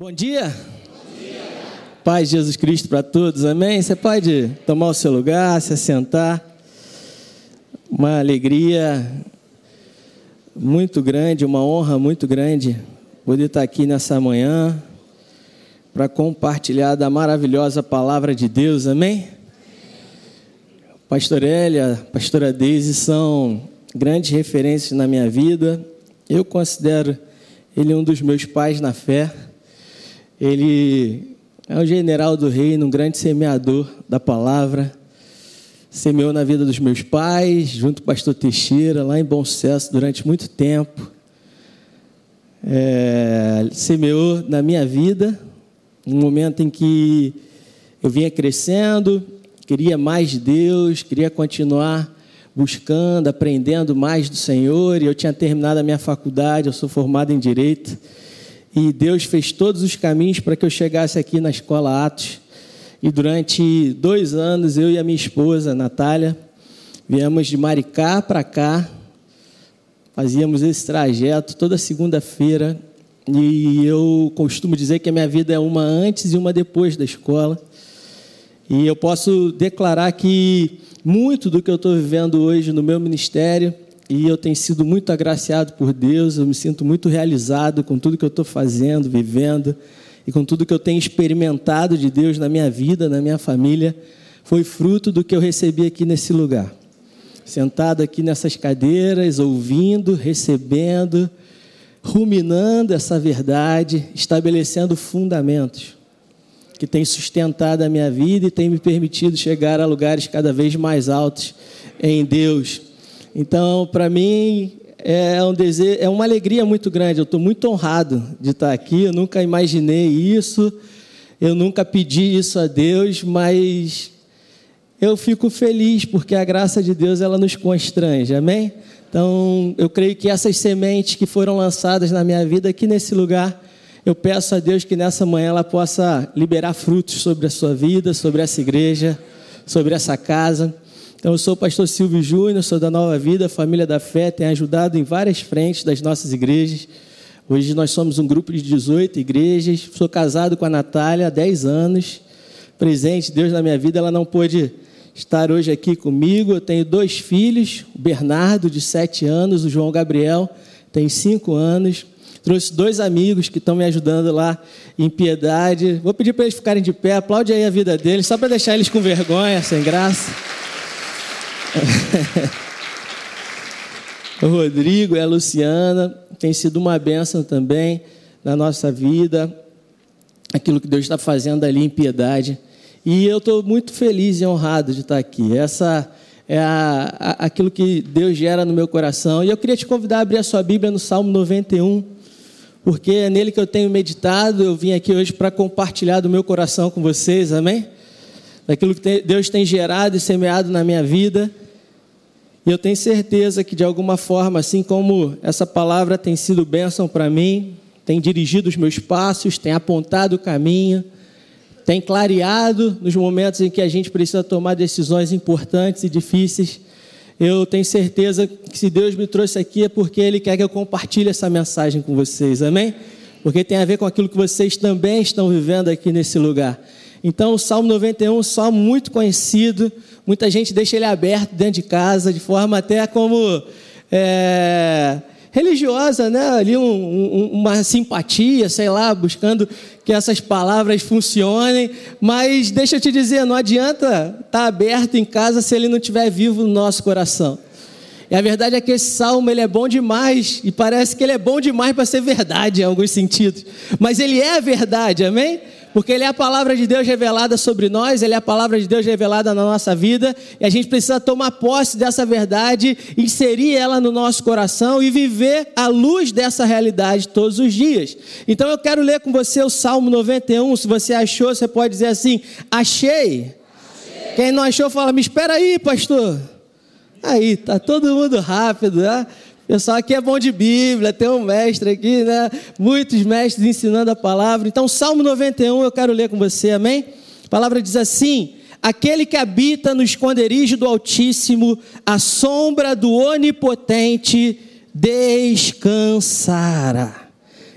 Bom dia. Bom dia. Paz Jesus Cristo para todos, amém? Você pode tomar o seu lugar, se assentar. Uma alegria muito grande, uma honra muito grande poder estar aqui nessa manhã para compartilhar da maravilhosa palavra de Deus, amém? Pastor Elia, pastora Deise são grandes referências na minha vida. Eu considero ele um dos meus pais na fé. Ele é o general do reino, um grande semeador da palavra. Semeou na vida dos meus pais, junto com o pastor Teixeira, lá em Bom Sucesso, durante muito tempo. É, semeou na minha vida, um momento em que eu vinha crescendo, queria mais de Deus, queria continuar buscando, aprendendo mais do Senhor, e eu tinha terminado a minha faculdade, eu sou formado em Direito e Deus fez todos os caminhos para que eu chegasse aqui na escola Atos. E durante dois anos, eu e a minha esposa, Natália, viemos de Maricá para cá, fazíamos esse trajeto toda segunda-feira. E eu costumo dizer que a minha vida é uma antes e uma depois da escola. E eu posso declarar que muito do que eu estou vivendo hoje no meu ministério e eu tenho sido muito agraciado por Deus, eu me sinto muito realizado com tudo que eu estou fazendo, vivendo e com tudo que eu tenho experimentado de Deus na minha vida, na minha família, foi fruto do que eu recebi aqui nesse lugar. Sentado aqui nessas cadeiras, ouvindo, recebendo, ruminando essa verdade, estabelecendo fundamentos que tem sustentado a minha vida e tem me permitido chegar a lugares cada vez mais altos em Deus. Então, para mim, é, um desejo, é uma alegria muito grande. Eu estou muito honrado de estar aqui. Eu nunca imaginei isso, eu nunca pedi isso a Deus, mas eu fico feliz porque a graça de Deus ela nos constrange, amém? Então, eu creio que essas sementes que foram lançadas na minha vida aqui nesse lugar, eu peço a Deus que nessa manhã ela possa liberar frutos sobre a sua vida, sobre essa igreja, sobre essa casa. Então, eu sou o pastor Silvio Júnior, sou da Nova Vida, família da fé, tenho ajudado em várias frentes das nossas igrejas. Hoje nós somos um grupo de 18 igrejas. Sou casado com a Natália há 10 anos. Presente Deus na minha vida, ela não pôde estar hoje aqui comigo. Eu tenho dois filhos, o Bernardo, de 7 anos, o João Gabriel, tem 5 anos. Trouxe dois amigos que estão me ajudando lá em piedade. Vou pedir para eles ficarem de pé, aplaude aí a vida deles, só para deixar eles com vergonha, sem graça. O Rodrigo e a Luciana tem sido uma bênção também na nossa vida, aquilo que Deus está fazendo ali em piedade. E eu estou muito feliz e honrado de estar aqui. Essa é a, a, aquilo que Deus gera no meu coração. E eu queria te convidar a abrir a sua Bíblia no Salmo 91, porque é nele que eu tenho meditado. Eu vim aqui hoje para compartilhar do meu coração com vocês, amém? Daquilo que Deus tem gerado e semeado na minha vida. E eu tenho certeza que, de alguma forma, assim como essa palavra tem sido bênção para mim, tem dirigido os meus passos, tem apontado o caminho, tem clareado nos momentos em que a gente precisa tomar decisões importantes e difíceis. Eu tenho certeza que se Deus me trouxe aqui é porque Ele quer que eu compartilhe essa mensagem com vocês, amém? Porque tem a ver com aquilo que vocês também estão vivendo aqui nesse lugar. Então, o Salmo 91 é um salmo muito conhecido, muita gente deixa ele aberto dentro de casa, de forma até como é, religiosa, né? ali um, um, uma simpatia, sei lá, buscando que essas palavras funcionem, mas deixa eu te dizer, não adianta estar tá aberto em casa se ele não estiver vivo no nosso coração. E a verdade é que esse salmo ele é bom demais, e parece que ele é bom demais para ser verdade em alguns sentidos, mas ele é a verdade, amém? Porque Ele é a palavra de Deus revelada sobre nós, Ele é a palavra de Deus revelada na nossa vida, e a gente precisa tomar posse dessa verdade, inserir ela no nosso coração e viver à luz dessa realidade todos os dias. Então eu quero ler com você o Salmo 91, se você achou, você pode dizer assim: achei. achei. Quem não achou, fala, me espera aí, pastor. Aí, tá todo mundo rápido, né? Pessoal aqui é bom de Bíblia, tem um mestre aqui, né? Muitos mestres ensinando a palavra. Então, Salmo 91 eu quero ler com você, amém? A palavra diz assim: Aquele que habita no esconderijo do Altíssimo, a sombra do Onipotente descansará.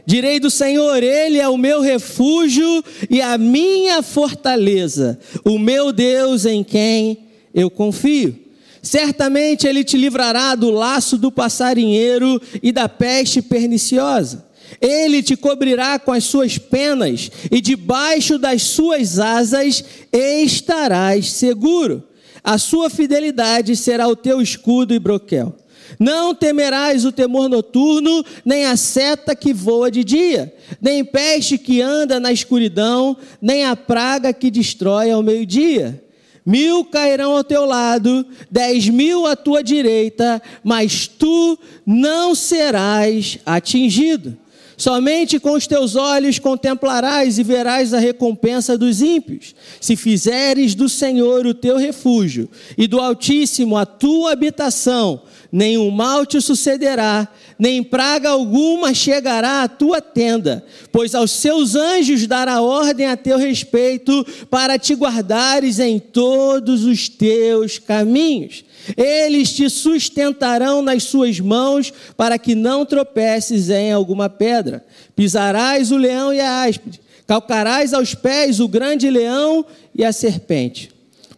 Direi do Senhor, Ele é o meu refúgio e a minha fortaleza, o meu Deus em quem eu confio. Certamente Ele te livrará do laço do passarinheiro e da peste perniciosa. Ele te cobrirá com as suas penas e debaixo das suas asas estarás seguro. A sua fidelidade será o teu escudo e broquel. Não temerás o temor noturno, nem a seta que voa de dia, nem peste que anda na escuridão, nem a praga que destrói ao meio-dia. Mil cairão ao teu lado, dez mil à tua direita, mas tu não serás atingido. Somente com os teus olhos contemplarás e verás a recompensa dos ímpios, se fizeres do Senhor o teu refúgio e do Altíssimo a tua habitação nenhum mal te sucederá, nem praga alguma chegará à tua tenda, pois aos seus anjos dará ordem a teu respeito, para te guardares em todos os teus caminhos. Eles te sustentarão nas suas mãos, para que não tropeces em alguma pedra. Pisarás o leão e a áspide, calcarás aos pés o grande leão e a serpente.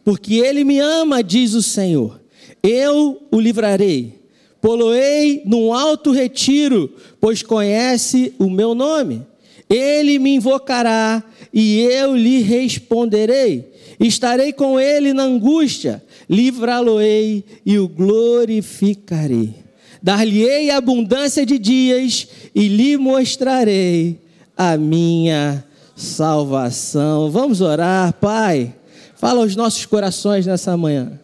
Porque ele me ama, diz o Senhor eu o livrarei. Poloei num alto retiro, pois conhece o meu nome. Ele me invocará e eu lhe responderei. Estarei com ele na angústia, livrá-lo-ei e o glorificarei. Dar-lhe-ei abundância de dias e lhe mostrarei a minha salvação. Vamos orar, Pai. Fala aos nossos corações nessa manhã.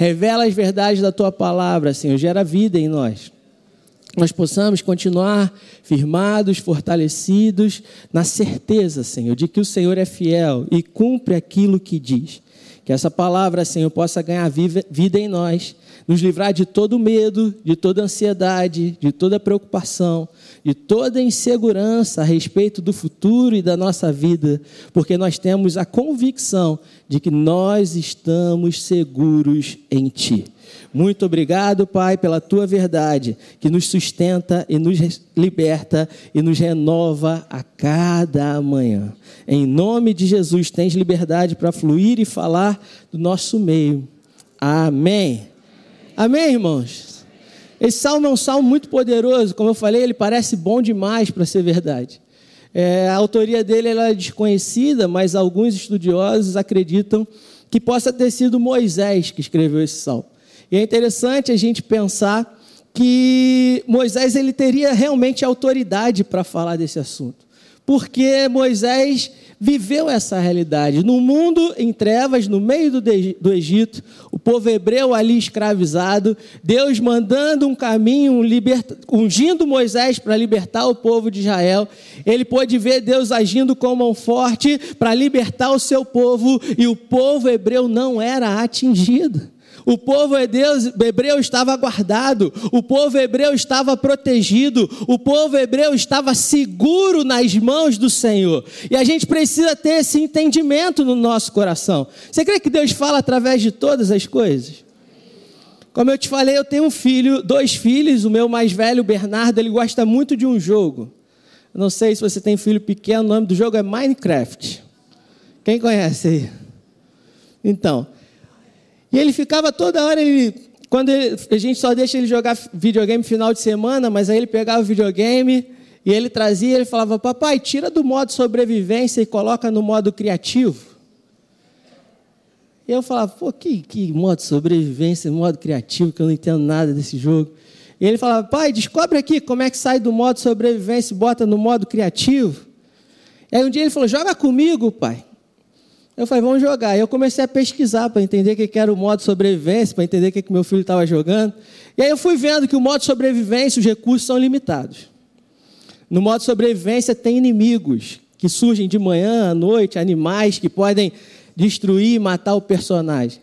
Revela as verdades da tua palavra, Senhor. Gera vida em nós. Nós possamos continuar firmados, fortalecidos, na certeza, Senhor, de que o Senhor é fiel e cumpre aquilo que diz. Que essa palavra, Senhor, possa ganhar vida em nós, nos livrar de todo medo, de toda ansiedade, de toda preocupação, de toda insegurança a respeito do futuro e da nossa vida, porque nós temos a convicção de que nós estamos seguros em Ti. Muito obrigado, Pai, pela tua verdade, que nos sustenta e nos liberta e nos renova a cada manhã. Em nome de Jesus, tens liberdade para fluir e falar do nosso meio. Amém. Amém, irmãos? Esse salmo é um salmo muito poderoso, como eu falei, ele parece bom demais para ser verdade. É, a autoria dele é desconhecida, mas alguns estudiosos acreditam que possa ter sido Moisés que escreveu esse salmo. E é interessante a gente pensar que Moisés ele teria realmente autoridade para falar desse assunto, porque Moisés viveu essa realidade. No mundo em trevas, no meio do, Egito, o povo hebreu ali escravizado, Deus mandando um caminho, um liberta, ungindo Moisés para libertar o povo de Israel. Ele pôde ver Deus agindo com mão forte para libertar o seu povo, e o povo hebreu não era atingido. O povo hebreu estava guardado, o povo hebreu estava protegido, o povo hebreu estava seguro nas mãos do Senhor. E a gente precisa ter esse entendimento no nosso coração. Você crê que Deus fala através de todas as coisas? Como eu te falei, eu tenho um filho, dois filhos, o meu mais velho, Bernardo, ele gosta muito de um jogo. Eu não sei se você tem filho pequeno, o nome do jogo é Minecraft. Quem conhece aí? Então, e ele ficava toda hora, ele, quando ele, a gente só deixa ele jogar videogame final de semana, mas aí ele pegava o videogame e ele trazia, ele falava: Papai, tira do modo sobrevivência e coloca no modo criativo. E eu falava: Pô, que, que modo sobrevivência, modo criativo, que eu não entendo nada desse jogo. E ele falava: Pai, descobre aqui como é que sai do modo sobrevivência e bota no modo criativo. E aí um dia ele falou: Joga comigo, pai. Eu falei, vamos jogar. E eu comecei a pesquisar para entender o que era o modo sobrevivência, para entender o que meu filho estava jogando. E aí eu fui vendo que o modo sobrevivência, os recursos são limitados. No modo sobrevivência tem inimigos que surgem de manhã, à noite, animais que podem destruir e matar o personagem.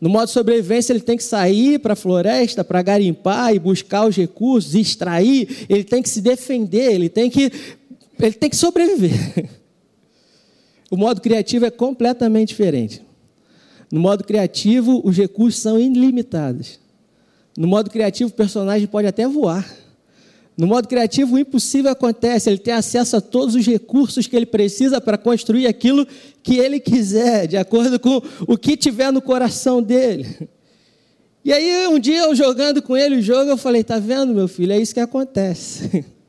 No modo sobrevivência, ele tem que sair para a floresta para garimpar e buscar os recursos, extrair, ele tem que se defender, ele tem que, ele tem que sobreviver. O modo criativo é completamente diferente. No modo criativo, os recursos são ilimitados. No modo criativo, o personagem pode até voar. No modo criativo, o impossível acontece, ele tem acesso a todos os recursos que ele precisa para construir aquilo que ele quiser, de acordo com o que tiver no coração dele. E aí, um dia eu jogando com ele o jogo, eu falei: tá vendo, meu filho? É isso que acontece.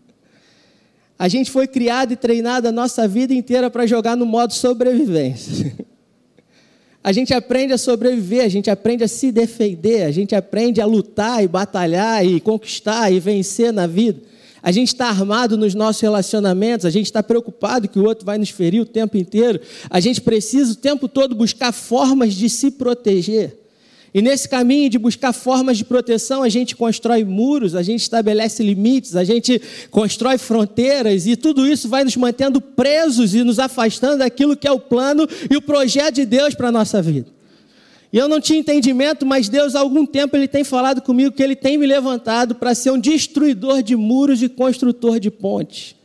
A gente foi criado e treinado a nossa vida inteira para jogar no modo sobrevivência. A gente aprende a sobreviver, a gente aprende a se defender, a gente aprende a lutar e batalhar e conquistar e vencer na vida. A gente está armado nos nossos relacionamentos, a gente está preocupado que o outro vai nos ferir o tempo inteiro. A gente precisa o tempo todo buscar formas de se proteger. E nesse caminho de buscar formas de proteção, a gente constrói muros, a gente estabelece limites, a gente constrói fronteiras, e tudo isso vai nos mantendo presos e nos afastando daquilo que é o plano e o projeto de Deus para a nossa vida. E eu não tinha entendimento, mas Deus, há algum tempo, Ele tem falado comigo que Ele tem me levantado para ser um destruidor de muros e construtor de pontes.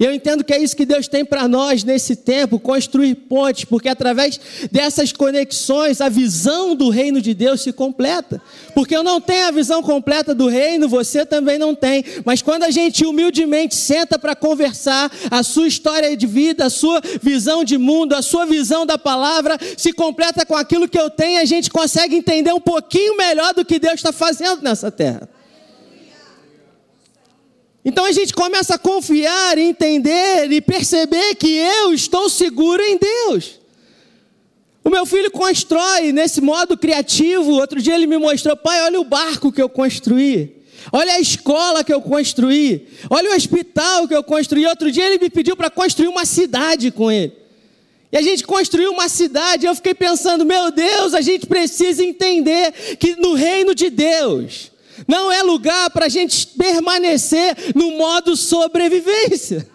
E eu entendo que é isso que Deus tem para nós nesse tempo, construir pontes, porque através dessas conexões a visão do reino de Deus se completa. Porque eu não tenho a visão completa do reino, você também não tem. Mas quando a gente humildemente senta para conversar, a sua história de vida, a sua visão de mundo, a sua visão da palavra se completa com aquilo que eu tenho, a gente consegue entender um pouquinho melhor do que Deus está fazendo nessa terra. Então a gente começa a confiar, entender e perceber que eu estou seguro em Deus. O meu filho constrói nesse modo criativo. Outro dia ele me mostrou, pai, olha o barco que eu construí. Olha a escola que eu construí. Olha o hospital que eu construí. Outro dia ele me pediu para construir uma cidade com ele. E a gente construiu uma cidade. Eu fiquei pensando, meu Deus, a gente precisa entender que no reino de Deus, não é lugar para a gente permanecer no modo sobrevivência.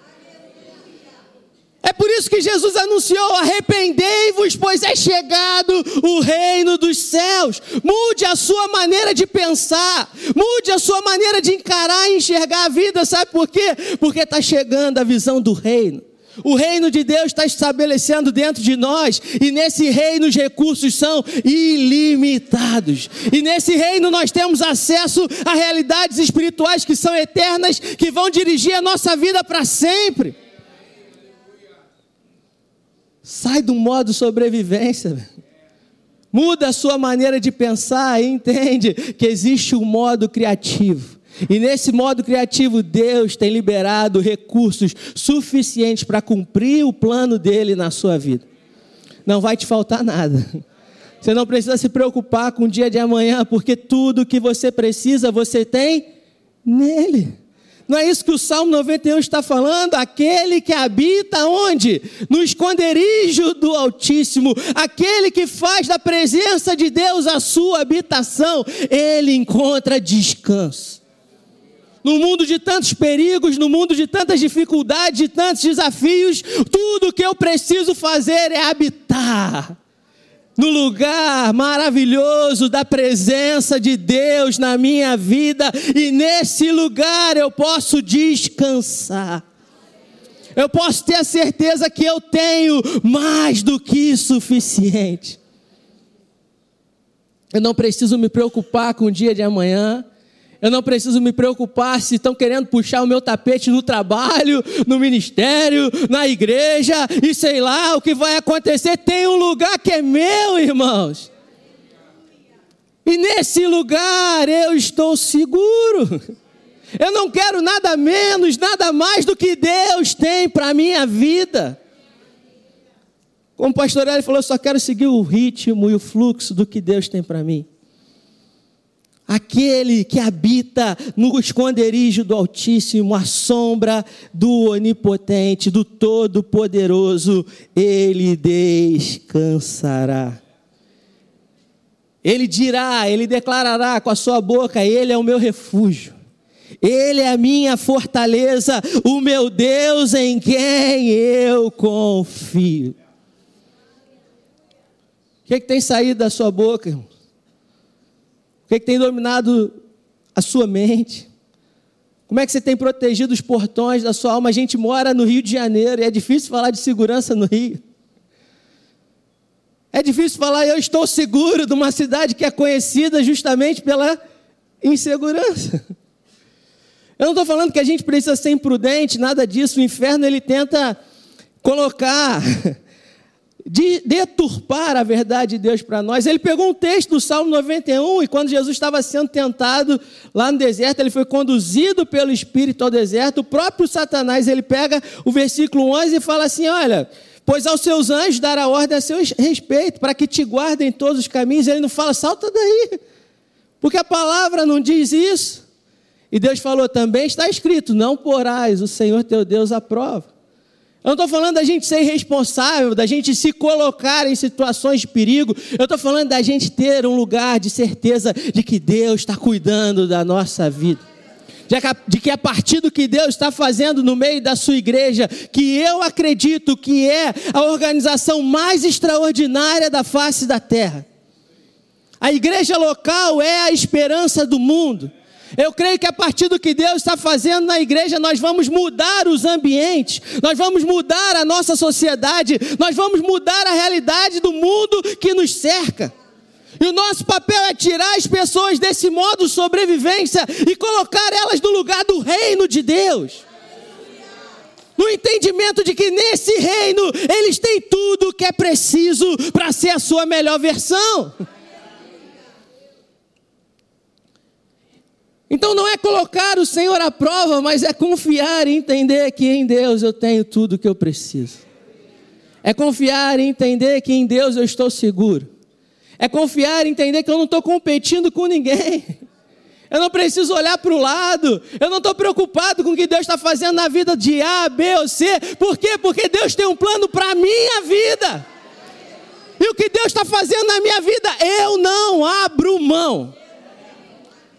É por isso que Jesus anunciou: arrependei-vos, pois é chegado o reino dos céus. Mude a sua maneira de pensar, mude a sua maneira de encarar e enxergar a vida. Sabe por quê? Porque está chegando a visão do reino. O reino de Deus está estabelecendo dentro de nós, e nesse reino os recursos são ilimitados. E nesse reino nós temos acesso a realidades espirituais que são eternas, que vão dirigir a nossa vida para sempre. Sai do modo sobrevivência. Muda a sua maneira de pensar e entende que existe um modo criativo e nesse modo criativo, Deus tem liberado recursos suficientes para cumprir o plano dele na sua vida. Não vai te faltar nada. Você não precisa se preocupar com o dia de amanhã, porque tudo que você precisa, você tem nele. Não é isso que o Salmo 91 está falando? Aquele que habita onde? No esconderijo do Altíssimo, aquele que faz da presença de Deus a sua habitação, ele encontra descanso no mundo de tantos perigos, no mundo de tantas dificuldades, de tantos desafios, tudo que eu preciso fazer é habitar no lugar maravilhoso da presença de Deus na minha vida, e nesse lugar eu posso descansar. Eu posso ter a certeza que eu tenho mais do que suficiente. Eu não preciso me preocupar com o dia de amanhã. Eu não preciso me preocupar se estão querendo puxar o meu tapete no trabalho, no ministério, na igreja e sei lá o que vai acontecer. Tem um lugar que é meu, irmãos. E nesse lugar eu estou seguro. Eu não quero nada menos, nada mais do que Deus tem para a minha vida. Como o pastor Eli falou, eu só quero seguir o ritmo e o fluxo do que Deus tem para mim. Aquele que habita no esconderijo do Altíssimo, a sombra do Onipotente, do Todo-Poderoso, ele descansará. Ele dirá, ele declarará com a sua boca: Ele é o meu refúgio, Ele é a minha fortaleza, o meu Deus em quem eu confio. O que, é que tem saído da sua boca, irmão? Que, é que tem dominado a sua mente? Como é que você tem protegido os portões da sua alma? A gente mora no Rio de Janeiro e é difícil falar de segurança no Rio. É difícil falar, eu estou seguro de uma cidade que é conhecida justamente pela insegurança. Eu não estou falando que a gente precisa ser imprudente, nada disso. O inferno ele tenta colocar, de, deturpar a verdade de Deus para nós. Ele pegou um texto do Salmo 91 e quando Jesus estava sendo tentado lá no deserto, ele foi conduzido pelo Espírito ao deserto. O próprio Satanás ele pega o versículo 11 e fala assim: Olha, pois aos seus anjos dará ordem a seu respeito, para que te guardem em todos os caminhos. Ele não fala, salta daí, porque a palavra não diz isso. E Deus falou também: está escrito, não porás o Senhor teu Deus à prova. Eu não estou falando da gente ser irresponsável, da gente se colocar em situações de perigo. Eu estou falando da gente ter um lugar de certeza de que Deus está cuidando da nossa vida. De que a partir do que Deus está fazendo no meio da sua igreja, que eu acredito que é a organização mais extraordinária da face da terra. A igreja local é a esperança do mundo. Eu creio que a partir do que Deus está fazendo na igreja, nós vamos mudar os ambientes, nós vamos mudar a nossa sociedade, nós vamos mudar a realidade do mundo que nos cerca. E o nosso papel é tirar as pessoas desse modo de sobrevivência e colocar elas no lugar do reino de Deus. No entendimento de que nesse reino eles têm tudo o que é preciso para ser a sua melhor versão. Então não é colocar o Senhor à prova, mas é confiar e entender que em Deus eu tenho tudo o que eu preciso. É confiar e entender que em Deus eu estou seguro. É confiar e entender que eu não estou competindo com ninguém. Eu não preciso olhar para o lado. Eu não estou preocupado com o que Deus está fazendo na vida de A, B ou C. Por quê? Porque Deus tem um plano para a minha vida. E o que Deus está fazendo na minha vida, eu não abro mão.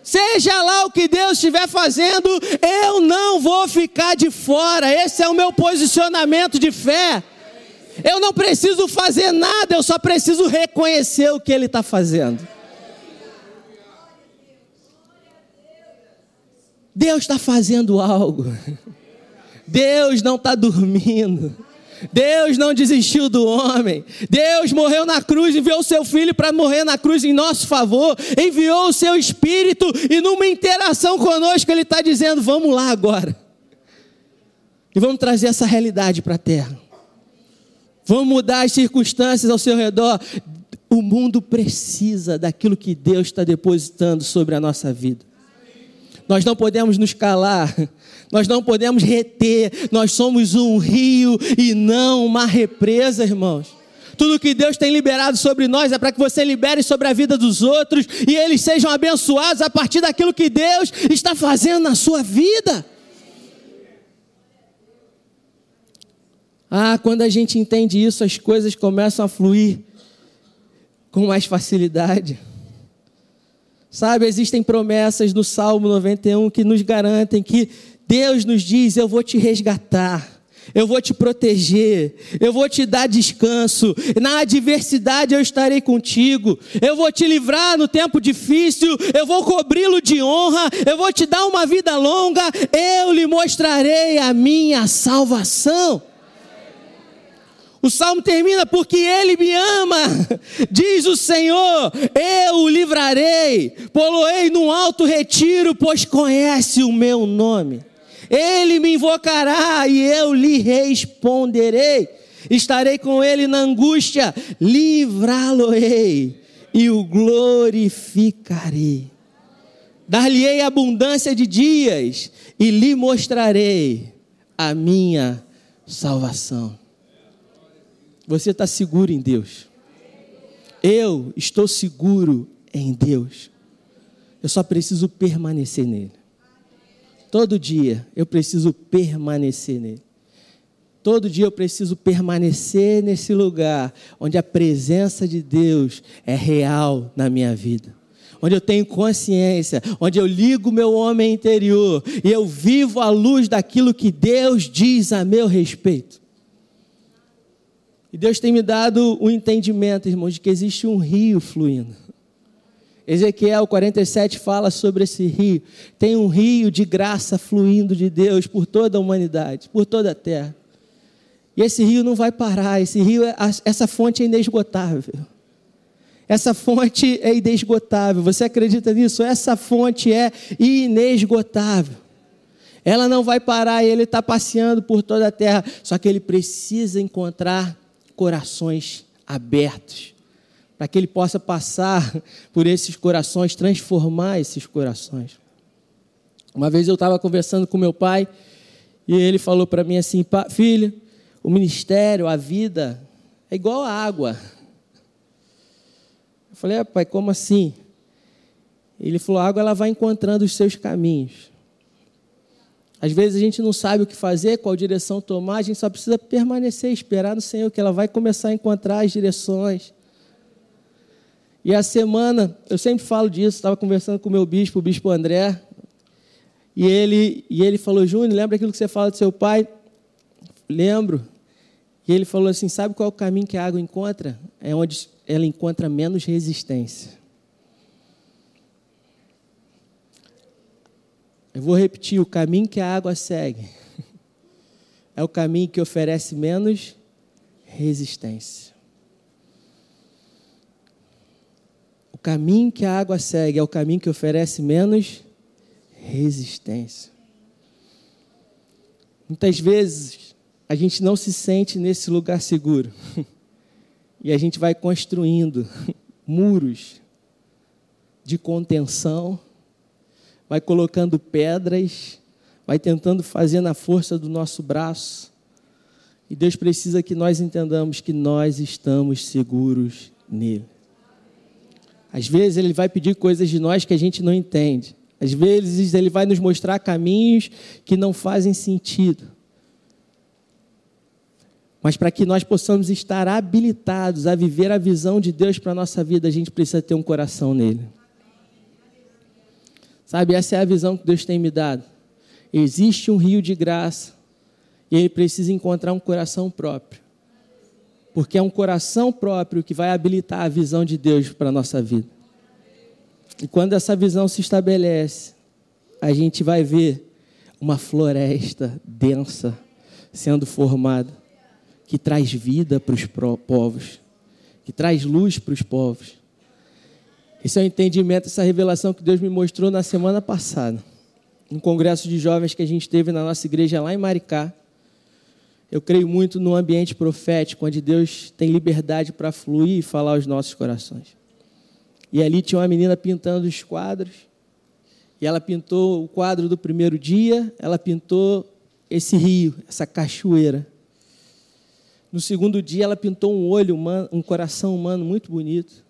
Seja lá o que Deus estiver fazendo, eu não vou ficar de fora. Esse é o meu posicionamento de fé. Eu não preciso fazer nada, eu só preciso reconhecer o que Ele está fazendo. Deus está fazendo algo. Deus não está dormindo. Deus não desistiu do homem. Deus morreu na cruz, enviou o seu filho para morrer na cruz em nosso favor. Enviou o seu espírito e numa interação conosco ele está dizendo: vamos lá agora. E vamos trazer essa realidade para a terra. Vamos mudar as circunstâncias ao seu redor. O mundo precisa daquilo que Deus está depositando sobre a nossa vida. Nós não podemos nos calar nós não podemos reter, nós somos um rio e não uma represa, irmãos. Tudo que Deus tem liberado sobre nós é para que você libere sobre a vida dos outros e eles sejam abençoados a partir daquilo que Deus está fazendo na sua vida. Ah, quando a gente entende isso, as coisas começam a fluir com mais facilidade. Sabe, existem promessas no Salmo 91 que nos garantem que Deus nos diz: Eu vou te resgatar. Eu vou te proteger, eu vou te dar descanso. Na adversidade eu estarei contigo. Eu vou te livrar no tempo difícil. Eu vou cobri-lo de honra. Eu vou te dar uma vida longa. Eu lhe mostrarei a minha salvação. O salmo termina porque ele me ama, diz o Senhor, eu o livrarei, poloei num alto retiro, pois conhece o meu nome. Ele me invocará e eu lhe responderei. Estarei com ele na angústia, livrá-lo-ei e o glorificarei. Dar-lhe-ei abundância de dias e lhe mostrarei a minha salvação. Você está seguro em Deus. Eu estou seguro em Deus. Eu só preciso permanecer nele. Todo dia eu preciso permanecer nele. Todo dia eu preciso permanecer nesse lugar onde a presença de Deus é real na minha vida. Onde eu tenho consciência, onde eu ligo meu homem interior e eu vivo à luz daquilo que Deus diz a meu respeito. E Deus tem me dado o entendimento, irmãos, de que existe um rio fluindo. Ezequiel 47 fala sobre esse rio. Tem um rio de graça fluindo de Deus por toda a humanidade, por toda a terra. E esse rio não vai parar, esse rio, é, essa fonte é inesgotável. Essa fonte é inesgotável. Você acredita nisso? Essa fonte é inesgotável. Ela não vai parar ele está passeando por toda a terra. Só que ele precisa encontrar corações abertos para que ele possa passar por esses corações, transformar esses corações. Uma vez eu estava conversando com meu pai e ele falou para mim assim: filho, o ministério, a vida é igual a água. Eu falei: ah, pai, como assim? Ele falou: a água ela vai encontrando os seus caminhos. Às vezes a gente não sabe o que fazer, qual direção tomar, a gente só precisa permanecer, esperar no Senhor, que ela vai começar a encontrar as direções. E a semana, eu sempre falo disso, estava conversando com o meu bispo, o bispo André, e ele, e ele falou, Júnior, lembra aquilo que você fala do seu pai? Lembro. E ele falou assim: sabe qual é o caminho que a água encontra? É onde ela encontra menos resistência. Eu vou repetir: o caminho que a água segue é o caminho que oferece menos resistência. Caminho que a água segue é o caminho que oferece menos resistência. Muitas vezes a gente não se sente nesse lugar seguro. E a gente vai construindo muros de contenção, vai colocando pedras, vai tentando fazer na força do nosso braço. E Deus precisa que nós entendamos que nós estamos seguros nele. Às vezes ele vai pedir coisas de nós que a gente não entende. Às vezes ele vai nos mostrar caminhos que não fazem sentido. Mas para que nós possamos estar habilitados a viver a visão de Deus para a nossa vida, a gente precisa ter um coração nele. Sabe, essa é a visão que Deus tem me dado. Existe um rio de graça e ele precisa encontrar um coração próprio. Porque é um coração próprio que vai habilitar a visão de Deus para a nossa vida. E quando essa visão se estabelece, a gente vai ver uma floresta densa sendo formada que traz vida para os povos, que traz luz para os povos. Esse é o entendimento, essa revelação que Deus me mostrou na semana passada, um congresso de jovens que a gente teve na nossa igreja lá em Maricá. Eu creio muito no ambiente profético, onde Deus tem liberdade para fluir e falar aos nossos corações. E ali tinha uma menina pintando os quadros, e ela pintou o quadro do primeiro dia, ela pintou esse rio, essa cachoeira. No segundo dia, ela pintou um olho humano, um coração humano muito bonito.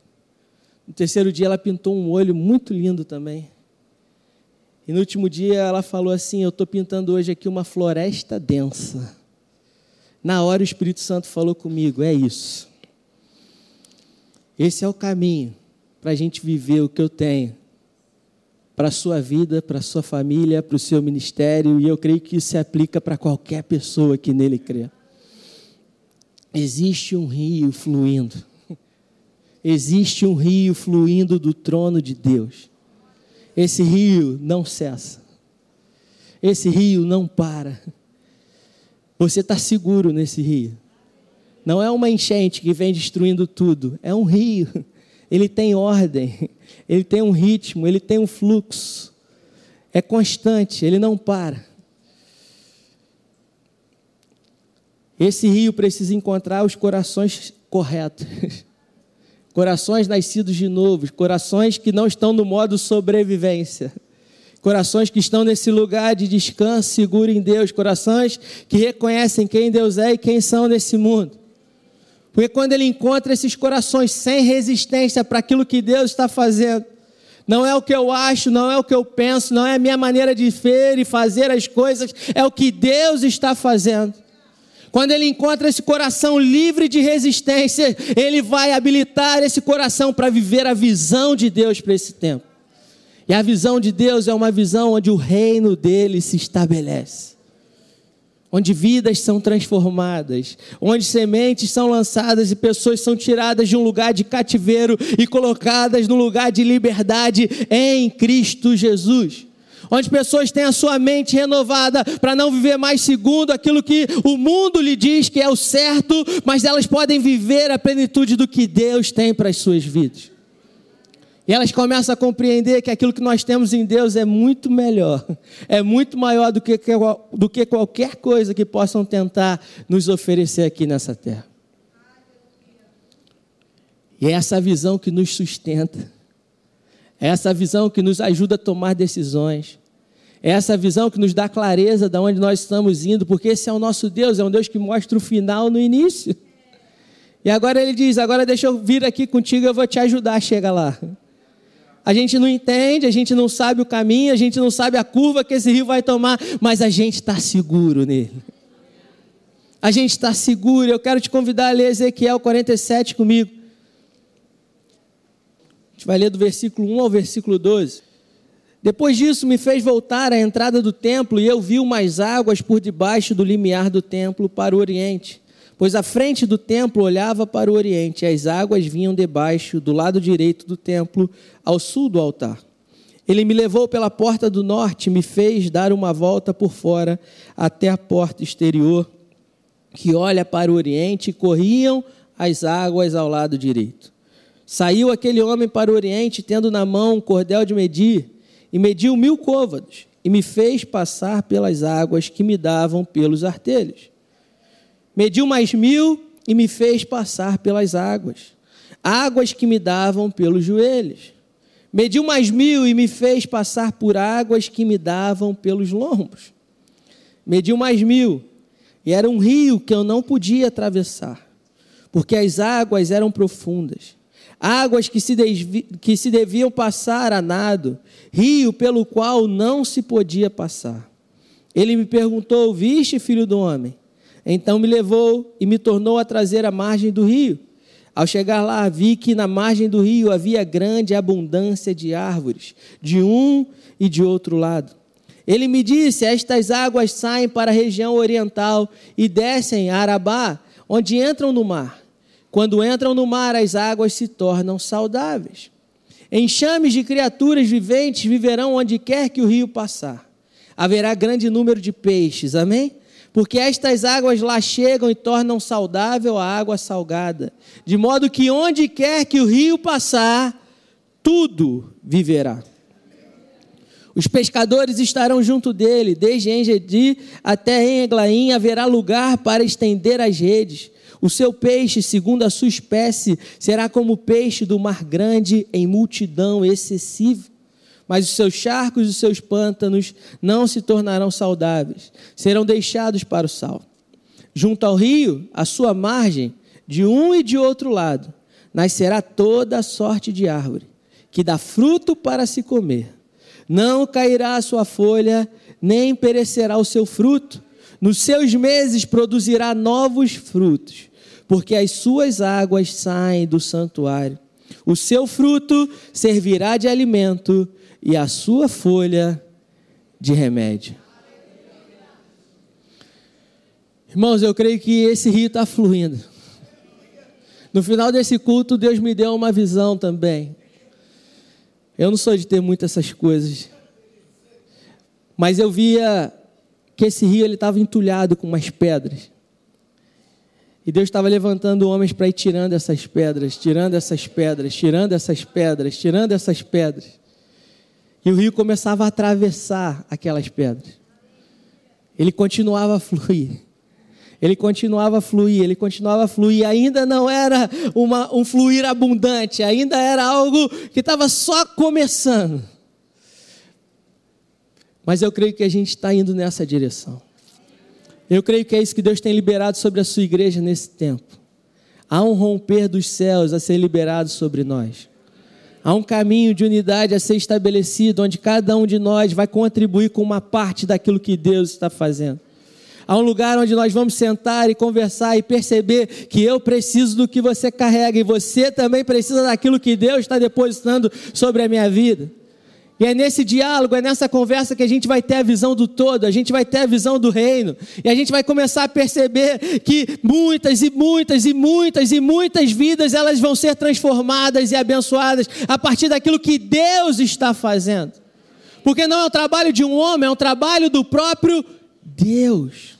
No terceiro dia, ela pintou um olho muito lindo também. E no último dia, ela falou assim: Eu estou pintando hoje aqui uma floresta densa. Na hora, o Espírito Santo falou comigo: É isso. Esse é o caminho para a gente viver o que eu tenho para a sua vida, para a sua família, para o seu ministério, e eu creio que isso se aplica para qualquer pessoa que nele crê. Existe um rio fluindo. Existe um rio fluindo do trono de Deus. Esse rio não cessa. Esse rio não para. Você está seguro nesse rio. Não é uma enchente que vem destruindo tudo. É um rio. Ele tem ordem. Ele tem um ritmo. Ele tem um fluxo. É constante. Ele não para. Esse rio precisa encontrar os corações corretos. Corações nascidos de novo, corações que não estão no modo sobrevivência. Corações que estão nesse lugar de descanso seguro em Deus, corações que reconhecem quem Deus é e quem são nesse mundo. Porque quando ele encontra esses corações sem resistência para aquilo que Deus está fazendo, não é o que eu acho, não é o que eu penso, não é a minha maneira de ver e fazer as coisas, é o que Deus está fazendo. Quando ele encontra esse coração livre de resistência, ele vai habilitar esse coração para viver a visão de Deus para esse tempo. E a visão de Deus é uma visão onde o reino dele se estabelece. Onde vidas são transformadas, onde sementes são lançadas e pessoas são tiradas de um lugar de cativeiro e colocadas no lugar de liberdade em Cristo Jesus onde pessoas têm a sua mente renovada para não viver mais segundo aquilo que o mundo lhe diz que é o certo, mas elas podem viver a plenitude do que Deus tem para as suas vidas. E elas começam a compreender que aquilo que nós temos em Deus é muito melhor, é muito maior do que, do que qualquer coisa que possam tentar nos oferecer aqui nessa terra. E é essa visão que nos sustenta, é essa visão que nos ajuda a tomar decisões, é essa visão que nos dá clareza de onde nós estamos indo, porque esse é o nosso Deus, é um Deus que mostra o final no início. E agora ele diz: agora deixa eu vir aqui contigo, eu vou te ajudar a chegar lá. A gente não entende, a gente não sabe o caminho, a gente não sabe a curva que esse rio vai tomar, mas a gente está seguro nele. A gente está seguro. Eu quero te convidar a ler Ezequiel 47 comigo. A gente vai ler do versículo 1 ao versículo 12. Depois disso, me fez voltar à entrada do templo e eu vi umas águas por debaixo do limiar do templo para o oriente pois a frente do templo olhava para o oriente, e as águas vinham debaixo, do lado direito do templo, ao sul do altar. Ele me levou pela porta do norte, me fez dar uma volta por fora até a porta exterior, que olha para o oriente, e corriam as águas ao lado direito. Saiu aquele homem para o oriente, tendo na mão um cordel de medir, e mediu mil côvados, e me fez passar pelas águas que me davam pelos artelhos mediu mais mil e me fez passar pelas águas, águas que me davam pelos joelhos. Mediu mais mil e me fez passar por águas que me davam pelos lombos. Mediu mais mil, e era um rio que eu não podia atravessar, porque as águas eram profundas. Águas que se, que se deviam passar a nado, rio pelo qual não se podia passar. Ele me perguntou: Viste, filho do homem? Então me levou e me tornou a trazer à margem do rio. Ao chegar lá, vi que na margem do rio havia grande abundância de árvores, de um e de outro lado. Ele me disse: Estas águas saem para a região oriental e descem a Arabá, onde entram no mar. Quando entram no mar, as águas se tornam saudáveis. Enxames de criaturas viventes viverão onde quer que o rio passar. Haverá grande número de peixes, amém? Porque estas águas lá chegam e tornam saudável a água salgada, de modo que onde quer que o rio passar, tudo viverá. Os pescadores estarão junto dele, desde Engedi até em Eglaim haverá lugar para estender as redes. O seu peixe, segundo a sua espécie, será como o peixe do mar grande em multidão excessiva mas os seus charcos e os seus pântanos não se tornarão saudáveis, serão deixados para o sal. Junto ao rio, à sua margem, de um e de outro lado, nascerá toda a sorte de árvore, que dá fruto para se comer. Não cairá a sua folha, nem perecerá o seu fruto. Nos seus meses produzirá novos frutos, porque as suas águas saem do santuário. O seu fruto servirá de alimento e a sua folha de remédio. Irmãos, eu creio que esse rio está fluindo. No final desse culto, Deus me deu uma visão também. Eu não sou de ter muitas essas coisas, mas eu via que esse rio ele estava entulhado com umas pedras. E Deus estava levantando homens para ir tirando essas pedras, tirando essas pedras, tirando essas pedras, tirando essas pedras. E o rio começava a atravessar aquelas pedras. Ele continuava a fluir. Ele continuava a fluir, ele continuava a fluir. Ainda não era uma, um fluir abundante, ainda era algo que estava só começando. Mas eu creio que a gente está indo nessa direção. Eu creio que é isso que Deus tem liberado sobre a sua igreja nesse tempo. Há um romper dos céus a ser liberado sobre nós. Há um caminho de unidade a ser estabelecido, onde cada um de nós vai contribuir com uma parte daquilo que Deus está fazendo. Há um lugar onde nós vamos sentar e conversar e perceber que eu preciso do que você carrega e você também precisa daquilo que Deus está depositando sobre a minha vida. E é nesse diálogo, é nessa conversa que a gente vai ter a visão do todo, a gente vai ter a visão do reino. E a gente vai começar a perceber que muitas e muitas e muitas e muitas vidas elas vão ser transformadas e abençoadas a partir daquilo que Deus está fazendo. Porque não é um trabalho de um homem, é um trabalho do próprio Deus.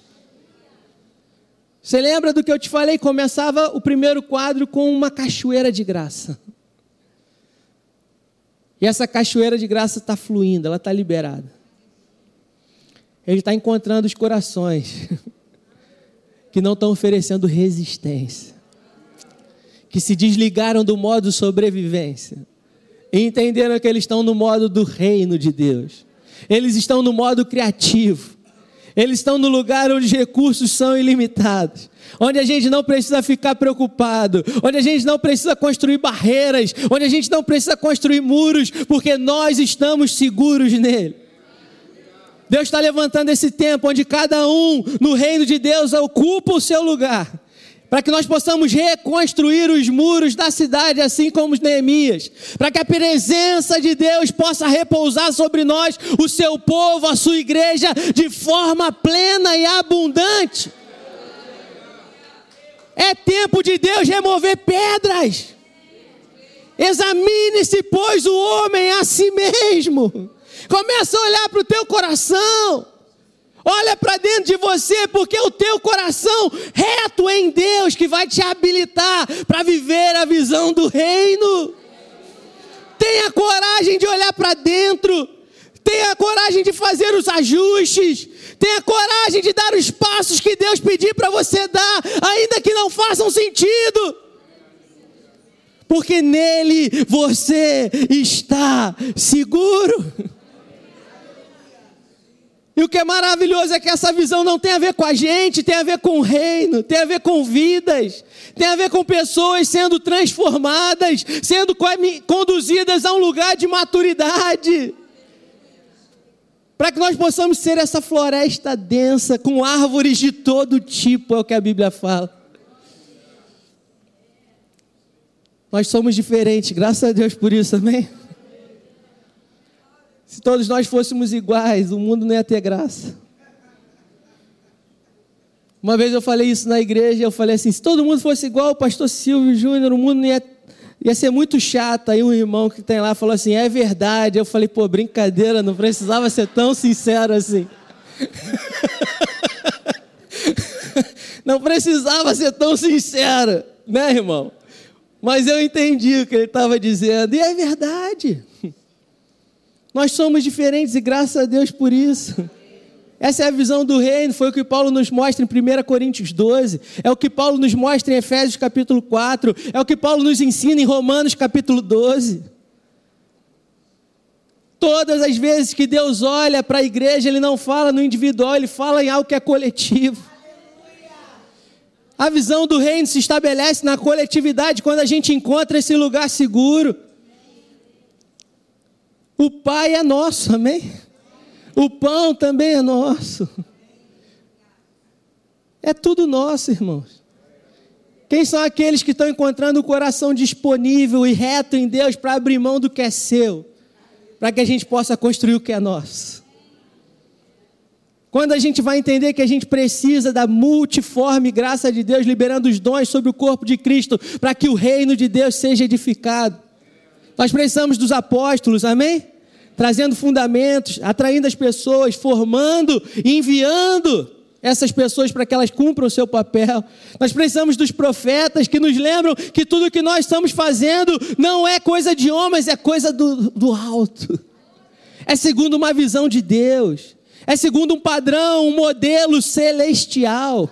Você lembra do que eu te falei? Começava o primeiro quadro com uma cachoeira de graça. E essa cachoeira de graça está fluindo, ela está liberada. Ele está encontrando os corações que não estão oferecendo resistência, que se desligaram do modo sobrevivência e entenderam que eles estão no modo do reino de Deus. Eles estão no modo criativo. Eles estão no lugar onde os recursos são ilimitados, onde a gente não precisa ficar preocupado, onde a gente não precisa construir barreiras, onde a gente não precisa construir muros, porque nós estamos seguros nele. Deus está levantando esse tempo onde cada um no reino de Deus ocupa o seu lugar para que nós possamos reconstruir os muros da cidade, assim como os Neemias, para que a presença de Deus possa repousar sobre nós, o seu povo, a sua igreja, de forma plena e abundante. É tempo de Deus remover pedras. Examine-se, pois, o homem a si mesmo. Começa a olhar para o teu coração. Olha para dentro de você, porque é o teu coração reto em Deus que vai te habilitar para viver a visão do reino. Tenha coragem de olhar para dentro. Tenha coragem de fazer os ajustes. Tenha coragem de dar os passos que Deus pedir para você dar, ainda que não façam sentido. Porque nele você está seguro. E o que é maravilhoso é que essa visão não tem a ver com a gente, tem a ver com o reino, tem a ver com vidas, tem a ver com pessoas sendo transformadas, sendo conduzidas a um lugar de maturidade. Para que nós possamos ser essa floresta densa, com árvores de todo tipo, é o que a Bíblia fala. Nós somos diferentes, graças a Deus por isso, amém? Se todos nós fôssemos iguais, o mundo não ia ter graça. Uma vez eu falei isso na igreja, eu falei assim: se todo mundo fosse igual o pastor Silvio Júnior, o mundo não ia, ia ser muito chato. Aí um irmão que tem lá falou assim: é verdade. Eu falei: pô, brincadeira, não precisava ser tão sincero assim. não precisava ser tão sincero, né, irmão? Mas eu entendi o que ele estava dizendo, e é verdade. Nós somos diferentes e graças a Deus por isso. Essa é a visão do reino, foi o que Paulo nos mostra em 1 Coríntios 12, é o que Paulo nos mostra em Efésios capítulo 4, é o que Paulo nos ensina em Romanos capítulo 12. Todas as vezes que Deus olha para a igreja, Ele não fala no individual, Ele fala em algo que é coletivo. A visão do reino se estabelece na coletividade quando a gente encontra esse lugar seguro. O Pai é nosso, amém? O pão também é nosso. É tudo nosso, irmãos. Quem são aqueles que estão encontrando o coração disponível e reto em Deus para abrir mão do que é seu, para que a gente possa construir o que é nosso? Quando a gente vai entender que a gente precisa da multiforme graça de Deus, liberando os dons sobre o corpo de Cristo, para que o reino de Deus seja edificado. Nós precisamos dos apóstolos, amém? Trazendo fundamentos, atraindo as pessoas, formando, enviando essas pessoas para que elas cumpram o seu papel. Nós precisamos dos profetas que nos lembram que tudo que nós estamos fazendo não é coisa de homens, é coisa do, do alto. É segundo uma visão de Deus. É segundo um padrão, um modelo celestial.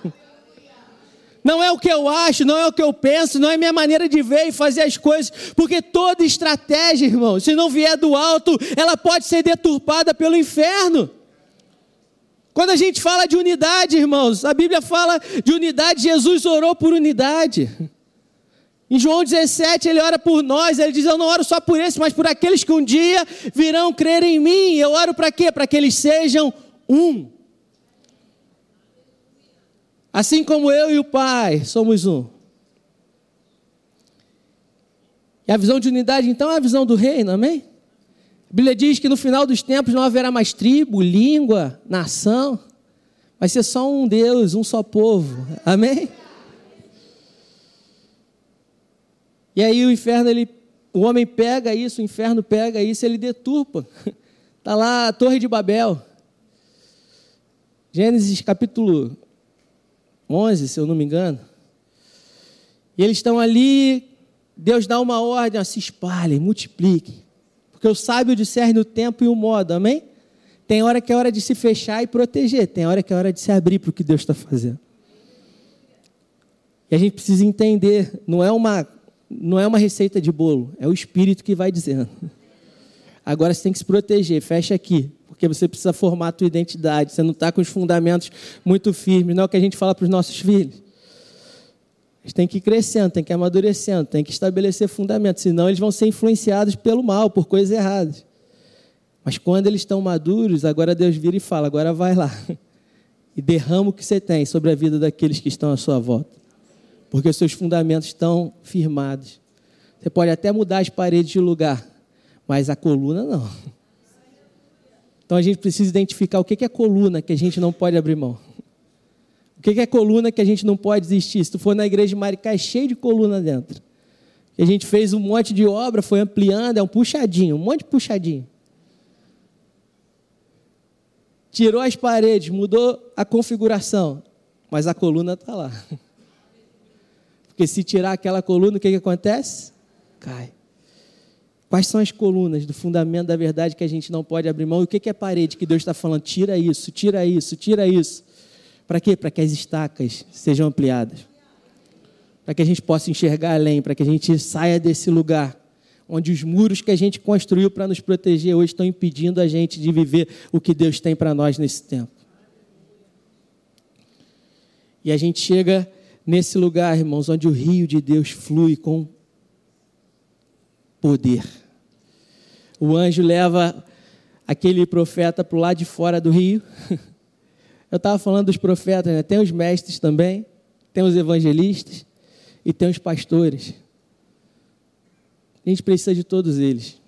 Não é o que eu acho, não é o que eu penso, não é minha maneira de ver e fazer as coisas, porque toda estratégia, irmão, se não vier do alto, ela pode ser deturpada pelo inferno. Quando a gente fala de unidade, irmãos, a Bíblia fala de unidade, Jesus orou por unidade. Em João 17, ele ora por nós, ele diz: Eu não oro só por esse, mas por aqueles que um dia virão crer em mim. Eu oro para quê? Para que eles sejam um. Assim como eu e o Pai somos um. E a visão de unidade, então, é a visão do reino, amém? A Bíblia diz que no final dos tempos não haverá mais tribo, língua, nação. Vai ser só um Deus, um só povo. Amém? E aí o inferno, ele, o homem pega isso, o inferno pega isso, ele deturpa. Está lá a Torre de Babel. Gênesis capítulo 11, se eu não me engano. E eles estão ali, Deus dá uma ordem, ó, se espalhem, multipliquem. Porque o sábio discerne o tempo e o modo, amém? Tem hora que é hora de se fechar e proteger, tem hora que é hora de se abrir para o que Deus está fazendo. E a gente precisa entender, não é uma, não é uma receita de bolo, é o Espírito que vai dizendo. Agora você tem que se proteger, fecha aqui, porque você precisa formar a tua identidade, você não está com os fundamentos muito firmes, não é o que a gente fala para os nossos filhos. Eles têm que ir crescendo, têm que ir amadurecendo, têm que estabelecer fundamentos, senão eles vão ser influenciados pelo mal, por coisas erradas. Mas quando eles estão maduros, agora Deus vira e fala: agora vai lá e derrama o que você tem sobre a vida daqueles que estão à sua volta, porque os seus fundamentos estão firmados. Você pode até mudar as paredes de lugar, mas a coluna não. Então a gente precisa identificar o que é coluna que a gente não pode abrir mão que é coluna que a gente não pode desistir? Se tu for na igreja de Maricá, é cheio de coluna dentro. a gente fez um monte de obra, foi ampliando, é um puxadinho, um monte de puxadinho. Tirou as paredes, mudou a configuração, mas a coluna está lá. Porque se tirar aquela coluna, o que, que acontece? Cai. Quais são as colunas do fundamento da verdade que a gente não pode abrir mão? E o que é parede que Deus está falando? Tira isso, tira isso, tira isso. Para quê? Para que as estacas sejam ampliadas. Para que a gente possa enxergar além, para que a gente saia desse lugar onde os muros que a gente construiu para nos proteger hoje estão impedindo a gente de viver o que Deus tem para nós nesse tempo. E a gente chega nesse lugar, irmãos, onde o rio de Deus flui com poder. O anjo leva aquele profeta para o lado de fora do rio. Eu estava falando dos profetas, né? tem os mestres também, tem os evangelistas e tem os pastores. A gente precisa de todos eles.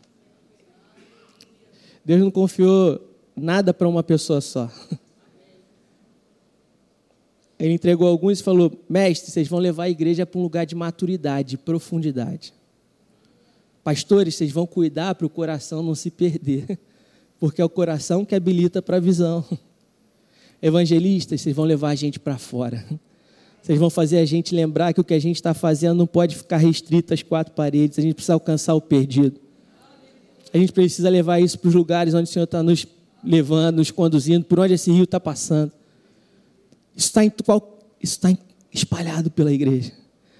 Deus não confiou nada para uma pessoa só. Ele entregou alguns e falou: Mestre, vocês vão levar a igreja para um lugar de maturidade, de profundidade. Pastores, vocês vão cuidar para o coração não se perder, porque é o coração que habilita para a visão. Evangelistas, vocês vão levar a gente para fora. Vocês vão fazer a gente lembrar que o que a gente está fazendo não pode ficar restrito às quatro paredes. A gente precisa alcançar o perdido. A gente precisa levar isso para os lugares onde o Senhor está nos levando, nos conduzindo, por onde esse rio está passando. Isso está, espalhado pela igreja.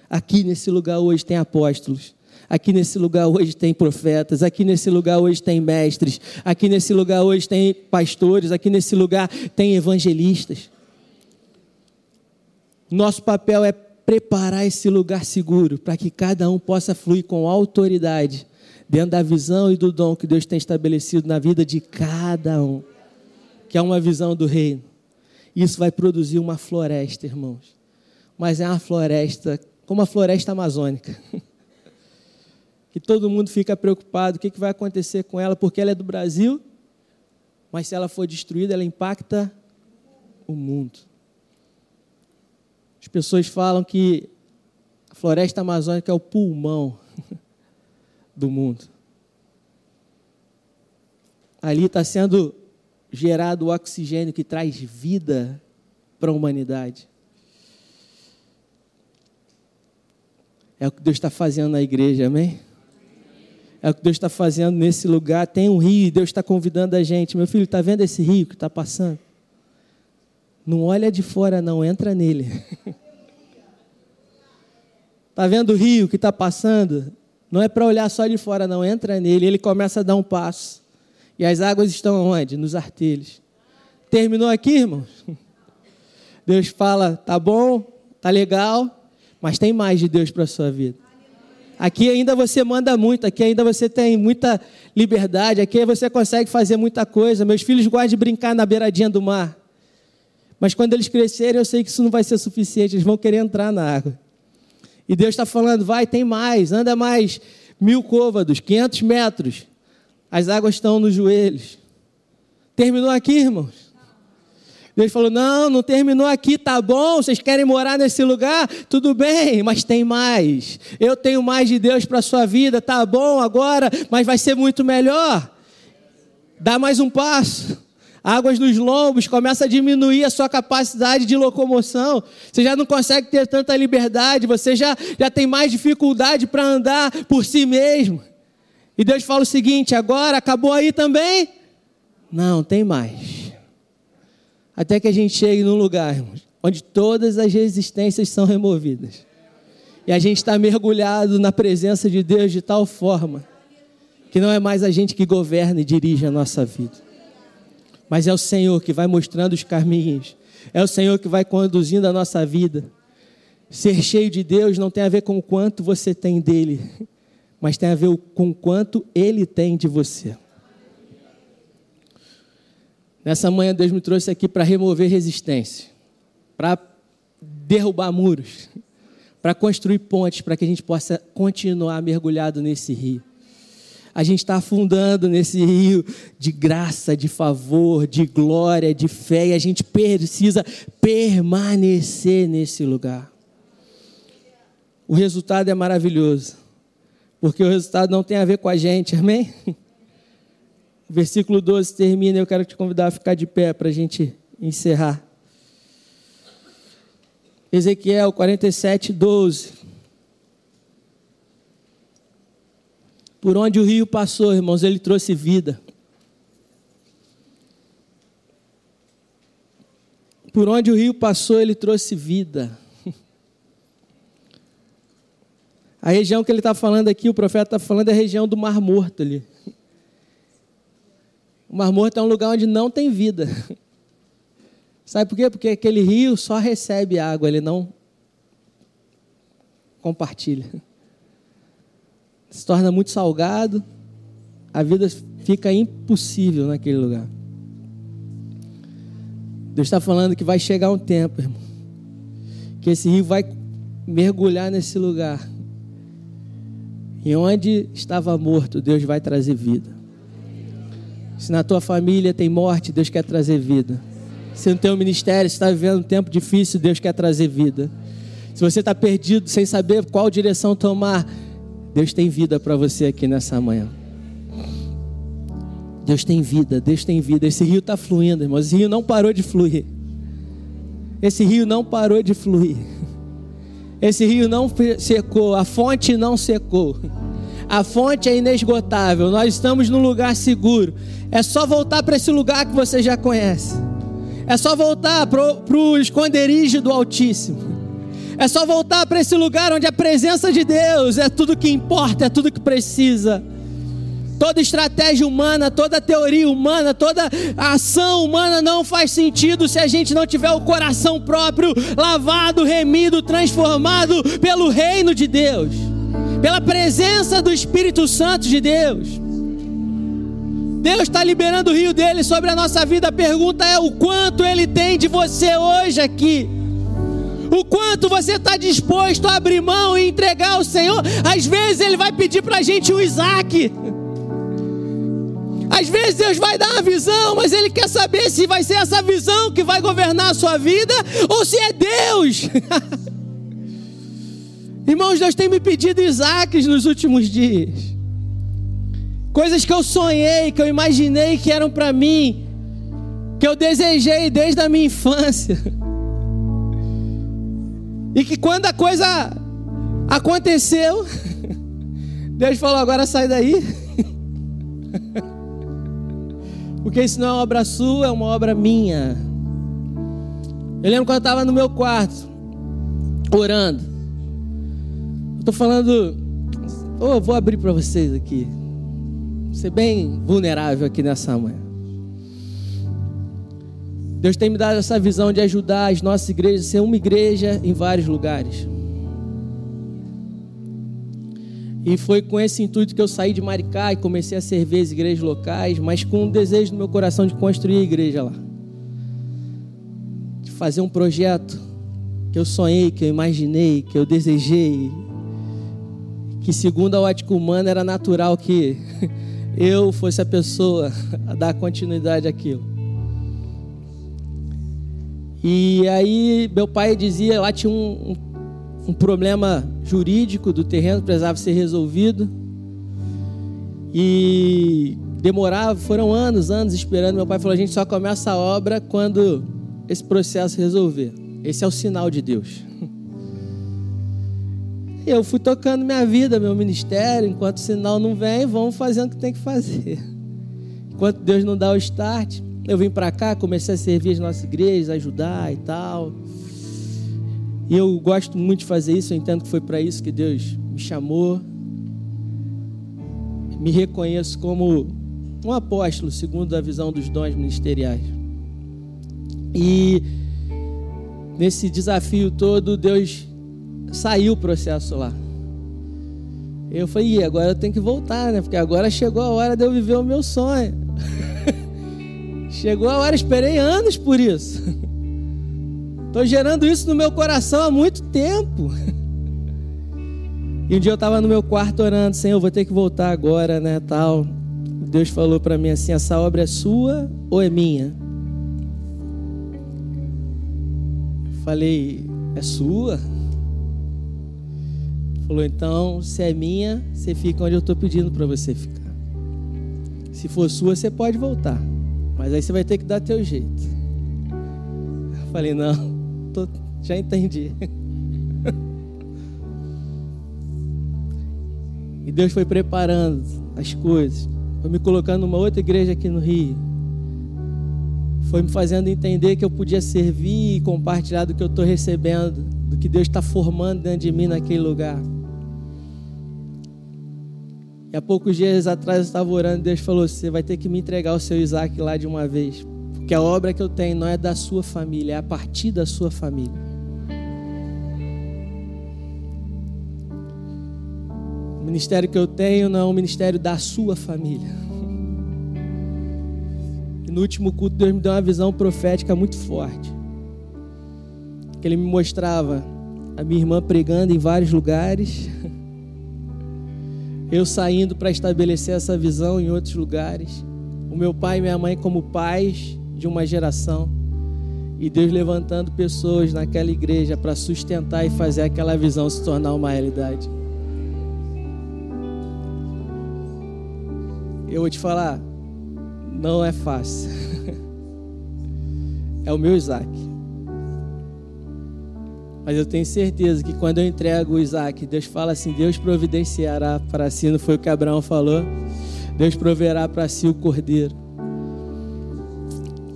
Aqui nesse lugar hoje tem apóstolos. Aqui nesse lugar hoje tem profetas, aqui nesse lugar hoje tem mestres, aqui nesse lugar hoje tem pastores, aqui nesse lugar tem evangelistas. Nosso papel é preparar esse lugar seguro para que cada um possa fluir com autoridade dentro da visão e do dom que Deus tem estabelecido na vida de cada um, que é uma visão do reino. Isso vai produzir uma floresta, irmãos. Mas é uma floresta como a floresta amazônica. que todo mundo fica preocupado, o que, que vai acontecer com ela, porque ela é do Brasil, mas se ela for destruída, ela impacta o mundo. As pessoas falam que a floresta amazônica é o pulmão do mundo. Ali está sendo gerado o oxigênio que traz vida para a humanidade. É o que Deus está fazendo na igreja, amém? É o que Deus está fazendo nesse lugar. Tem um rio e Deus está convidando a gente. Meu filho, está vendo esse rio que está passando? Não olha de fora, não, entra nele. Está vendo o rio que está passando? Não é para olhar só de fora, não, entra nele. Ele começa a dar um passo. E as águas estão onde? Nos artelhos. Terminou aqui, irmãos? Deus fala: tá bom, tá legal, mas tem mais de Deus para a sua vida. Aqui ainda você manda muito, aqui ainda você tem muita liberdade, aqui você consegue fazer muita coisa. Meus filhos gostam de brincar na beiradinha do mar. Mas quando eles crescerem, eu sei que isso não vai ser suficiente, eles vão querer entrar na água. E Deus está falando: vai, tem mais, anda mais mil côvados, 500 metros. As águas estão nos joelhos. Terminou aqui, irmãos? Deus falou: Não, não terminou aqui, tá bom. Vocês querem morar nesse lugar? Tudo bem, mas tem mais. Eu tenho mais de Deus para a sua vida, tá bom agora, mas vai ser muito melhor. Dá mais um passo. Águas nos lombos, começa a diminuir a sua capacidade de locomoção. Você já não consegue ter tanta liberdade, você já, já tem mais dificuldade para andar por si mesmo. E Deus fala o seguinte: agora acabou aí também? Não, tem mais. Até que a gente chegue num lugar, irmãos, onde todas as resistências são removidas. E a gente está mergulhado na presença de Deus de tal forma que não é mais a gente que governa e dirige a nossa vida, mas é o Senhor que vai mostrando os caminhos, é o Senhor que vai conduzindo a nossa vida. Ser cheio de Deus não tem a ver com o quanto você tem dele, mas tem a ver com o quanto ele tem de você. Nessa manhã, Deus me trouxe aqui para remover resistência, para derrubar muros, para construir pontes, para que a gente possa continuar mergulhado nesse rio. A gente está afundando nesse rio de graça, de favor, de glória, de fé, e a gente precisa permanecer nesse lugar. O resultado é maravilhoso, porque o resultado não tem a ver com a gente, amém? Versículo 12 termina, eu quero te convidar a ficar de pé para a gente encerrar. Ezequiel 47, 12. Por onde o rio passou, irmãos, ele trouxe vida. Por onde o rio passou, ele trouxe vida. A região que ele está falando aqui, o profeta está falando, é a região do Mar Morto ali. O Mar Morto é um lugar onde não tem vida. Sabe por quê? Porque aquele rio só recebe água, ele não compartilha se torna muito salgado, a vida fica impossível naquele lugar. Deus está falando que vai chegar um tempo, irmão, que esse rio vai mergulhar nesse lugar. E onde estava morto, Deus vai trazer vida. Se na tua família tem morte, Deus quer trazer vida. Se no teu ministério está vivendo um tempo difícil, Deus quer trazer vida. Se você está perdido sem saber qual direção tomar, Deus tem vida para você aqui nessa manhã. Deus tem vida, Deus tem vida. Esse rio está fluindo, irmãos. Esse rio não parou de fluir. Esse rio não parou de fluir. Esse rio não secou, a fonte não secou. A fonte é inesgotável. Nós estamos num lugar seguro. É só voltar para esse lugar que você já conhece. É só voltar para o esconderijo do Altíssimo. É só voltar para esse lugar onde a presença de Deus é tudo que importa, é tudo que precisa. Toda estratégia humana, toda teoria humana, toda ação humana não faz sentido se a gente não tiver o coração próprio lavado, remido, transformado pelo reino de Deus, pela presença do Espírito Santo de Deus. Deus está liberando o rio dele sobre a nossa vida. A pergunta é: o quanto ele tem de você hoje aqui? O quanto você está disposto a abrir mão e entregar ao Senhor. Às vezes Ele vai pedir para a gente o Isaac. Às vezes Deus vai dar uma visão, mas Ele quer saber se vai ser essa visão que vai governar a sua vida ou se é Deus. Irmãos, Deus tem me pedido Isaacs nos últimos dias. Coisas que eu sonhei, que eu imaginei que eram para mim, que eu desejei desde a minha infância. E que quando a coisa aconteceu, Deus falou: agora sai daí. Porque isso não é uma obra sua, é uma obra minha. Eu lembro quando eu estava no meu quarto, orando. Estou falando, oh, vou abrir para vocês aqui. Vou ser bem vulnerável aqui nessa manhã. Deus tem me dado essa visão de ajudar as nossas igrejas a ser uma igreja em vários lugares. E foi com esse intuito que eu saí de Maricá e comecei a servir as igrejas locais, mas com um desejo no meu coração de construir a igreja lá. De fazer um projeto que eu sonhei, que eu imaginei, que eu desejei. Que segundo a ótica humana era natural que eu fosse a pessoa a dar continuidade àquilo. E aí meu pai dizia, lá tinha um, um, problema jurídico do terreno, precisava ser resolvido. E demorava, foram anos, anos esperando. Meu pai falou: a gente só começa a obra quando esse processo resolver. Esse é o sinal de Deus. Eu fui tocando minha vida, meu ministério, enquanto o sinal não vem, vamos fazendo o que tem que fazer. Enquanto Deus não dá o start, eu vim para cá, comecei a servir as nossas igrejas, ajudar e tal. E eu gosto muito de fazer isso, eu entendo que foi para isso que Deus me chamou. Me reconheço como um apóstolo, segundo a visão dos dons ministeriais. E nesse desafio todo, Deus saiu o processo lá. Eu falei, agora eu tenho que voltar, né? Porque agora chegou a hora de eu viver o meu sonho. chegou a hora, esperei anos por isso. Estou gerando isso no meu coração há muito tempo. E um dia eu estava no meu quarto orando, Senhor, eu vou ter que voltar agora, né, tal. Deus falou para mim assim: essa obra é sua ou é minha? Falei, é sua? Falou, então, se é minha, você fica onde eu estou pedindo para você ficar. Se for sua, você pode voltar. Mas aí você vai ter que dar teu jeito. Falei, não, tô, já entendi. e Deus foi preparando as coisas. Foi me colocando numa outra igreja aqui no Rio. Foi me fazendo entender que eu podia servir e compartilhar do que eu estou recebendo, do que Deus está formando dentro de mim naquele lugar. E há poucos dias atrás eu estava orando e Deus falou: Você vai ter que me entregar o seu Isaac lá de uma vez. Porque a obra que eu tenho não é da sua família, é a partir da sua família. O ministério que eu tenho não é um ministério da sua família. E no último culto, Deus me deu uma visão profética muito forte. Que Ele me mostrava a minha irmã pregando em vários lugares. Eu saindo para estabelecer essa visão em outros lugares. O meu pai e minha mãe como pais de uma geração e Deus levantando pessoas naquela igreja para sustentar e fazer aquela visão se tornar uma realidade. Eu vou te falar, não é fácil. é o meu Isaac. Mas eu tenho certeza que quando eu entrego o Isaac, Deus fala assim: Deus providenciará para si, não foi o que Abraão falou? Deus proverá para si o cordeiro.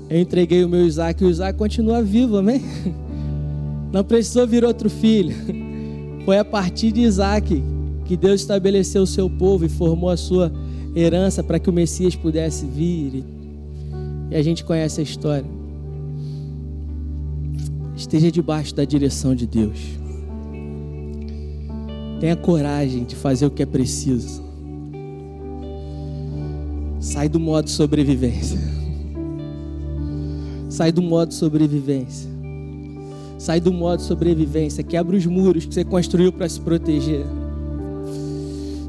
Eu entreguei o meu Isaac e o Isaac continua vivo, amém? Não precisou vir outro filho. Foi a partir de Isaac que Deus estabeleceu o seu povo e formou a sua herança para que o Messias pudesse vir. E a gente conhece a história. Esteja debaixo da direção de Deus. Tenha coragem de fazer o que é preciso. Sai do modo sobrevivência. Sai do modo sobrevivência. Sai do modo sobrevivência. Quebra os muros que você construiu para se proteger.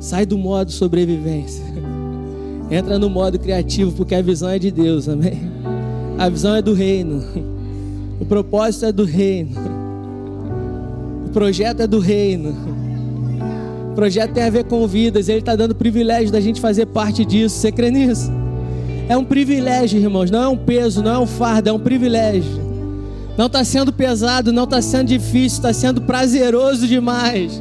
Sai do modo sobrevivência. Entra no modo criativo, porque a visão é de Deus, amém? A visão é do reino. O propósito é do reino. O projeto é do reino. O projeto tem a ver com vidas. Ele está dando privilégio da gente fazer parte disso. Você crê nisso? É um privilégio, irmãos. Não é um peso, não é um fardo, é um privilégio. Não está sendo pesado, não está sendo difícil, está sendo prazeroso demais.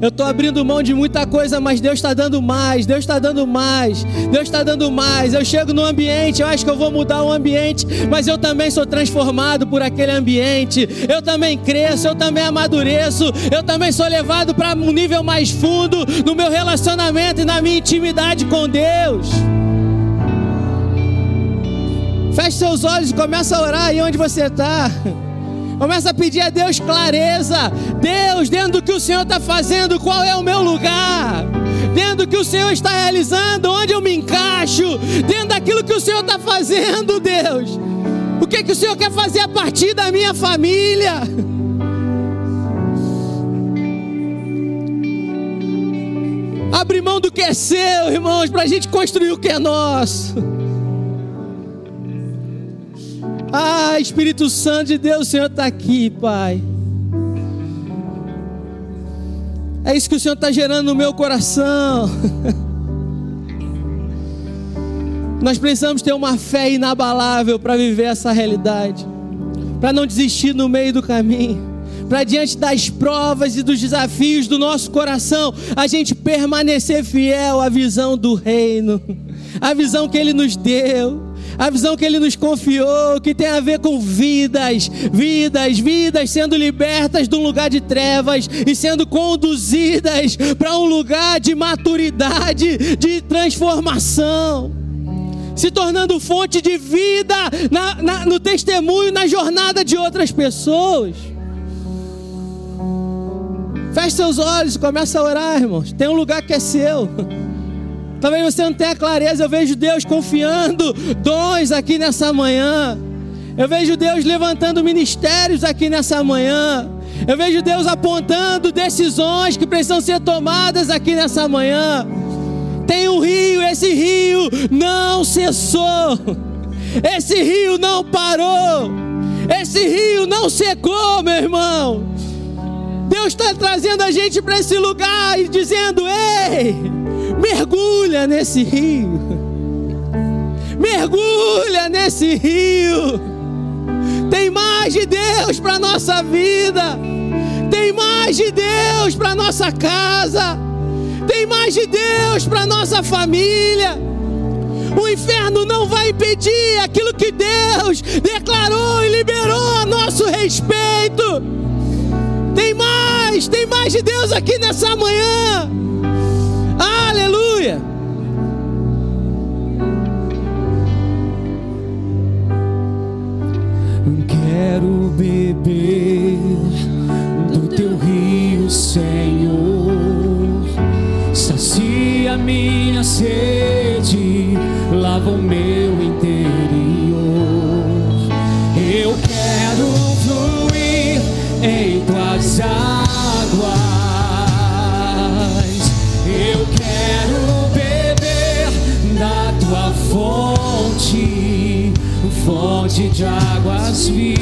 Eu estou abrindo mão de muita coisa, mas Deus está dando mais, Deus está dando mais, Deus está dando mais. Eu chego no ambiente, eu acho que eu vou mudar o ambiente, mas eu também sou transformado por aquele ambiente. Eu também cresço, eu também amadureço, eu também sou levado para um nível mais fundo no meu relacionamento e na minha intimidade com Deus. Feche seus olhos e começa a orar aí onde você está. Começa a pedir a Deus clareza. Deus, dentro do que o Senhor está fazendo, qual é o meu lugar? Dentro do que o Senhor está realizando, onde eu me encaixo? Dentro daquilo que o Senhor está fazendo, Deus. O que, que o Senhor quer fazer a partir da minha família? Abre mão do que é seu, irmãos, para a gente construir o que é nosso. Ah, Espírito Santo de Deus, o Senhor está aqui, Pai. É isso que o Senhor está gerando no meu coração. Nós precisamos ter uma fé inabalável para viver essa realidade, para não desistir no meio do caminho, para diante das provas e dos desafios do nosso coração, a gente permanecer fiel à visão do reino, à visão que Ele nos deu a visão que Ele nos confiou, que tem a ver com vidas, vidas, vidas sendo libertas de um lugar de trevas e sendo conduzidas para um lugar de maturidade, de transformação, se tornando fonte de vida na, na, no testemunho, na jornada de outras pessoas. Feche seus olhos e começa a orar, irmãos. Tem um lugar que é seu. Talvez você não tenha clareza. Eu vejo Deus confiando dons aqui nessa manhã. Eu vejo Deus levantando ministérios aqui nessa manhã. Eu vejo Deus apontando decisões que precisam ser tomadas aqui nessa manhã. Tem um rio, esse rio não cessou. Esse rio não parou. Esse rio não secou, meu irmão. Deus está trazendo a gente para esse lugar e dizendo: Ei, mergulha nesse rio, mergulha nesse rio. Tem mais de Deus para nossa vida, tem mais de Deus para nossa casa, tem mais de Deus para nossa família. O inferno não vai impedir aquilo que Deus declarou e liberou a nosso respeito. Tem mais, tem mais de Deus aqui nessa manhã. Quero beber do teu rio, Senhor. Sacia minha sede, lava o meu interior. Eu quero fluir em tuas águas. fonte, fonte de águas vivas.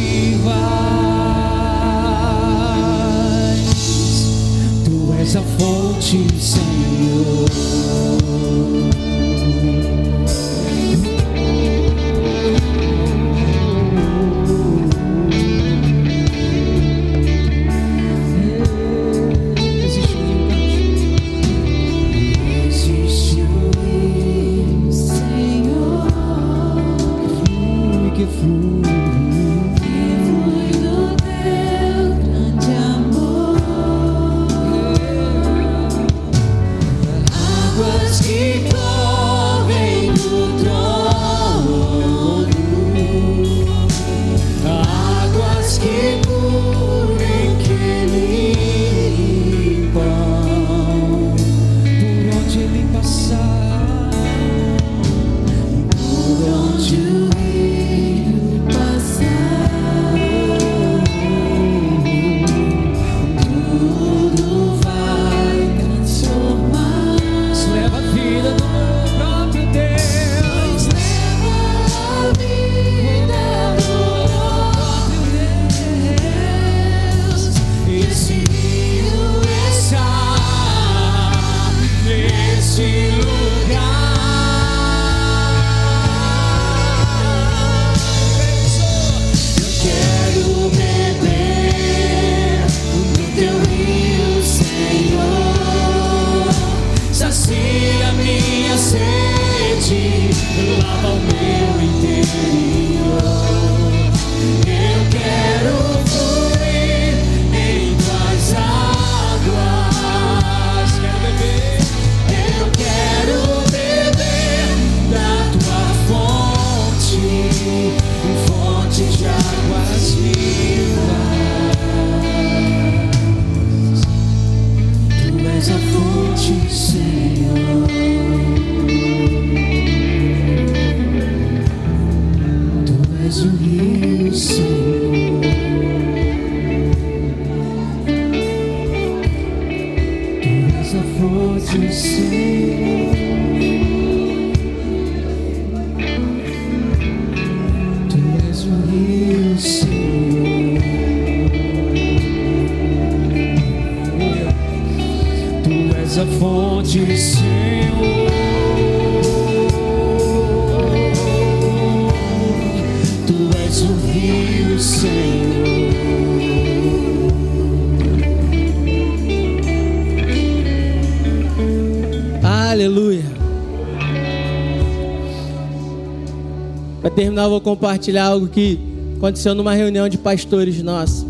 Eu vou compartilhar algo que aconteceu numa reunião de pastores nossos.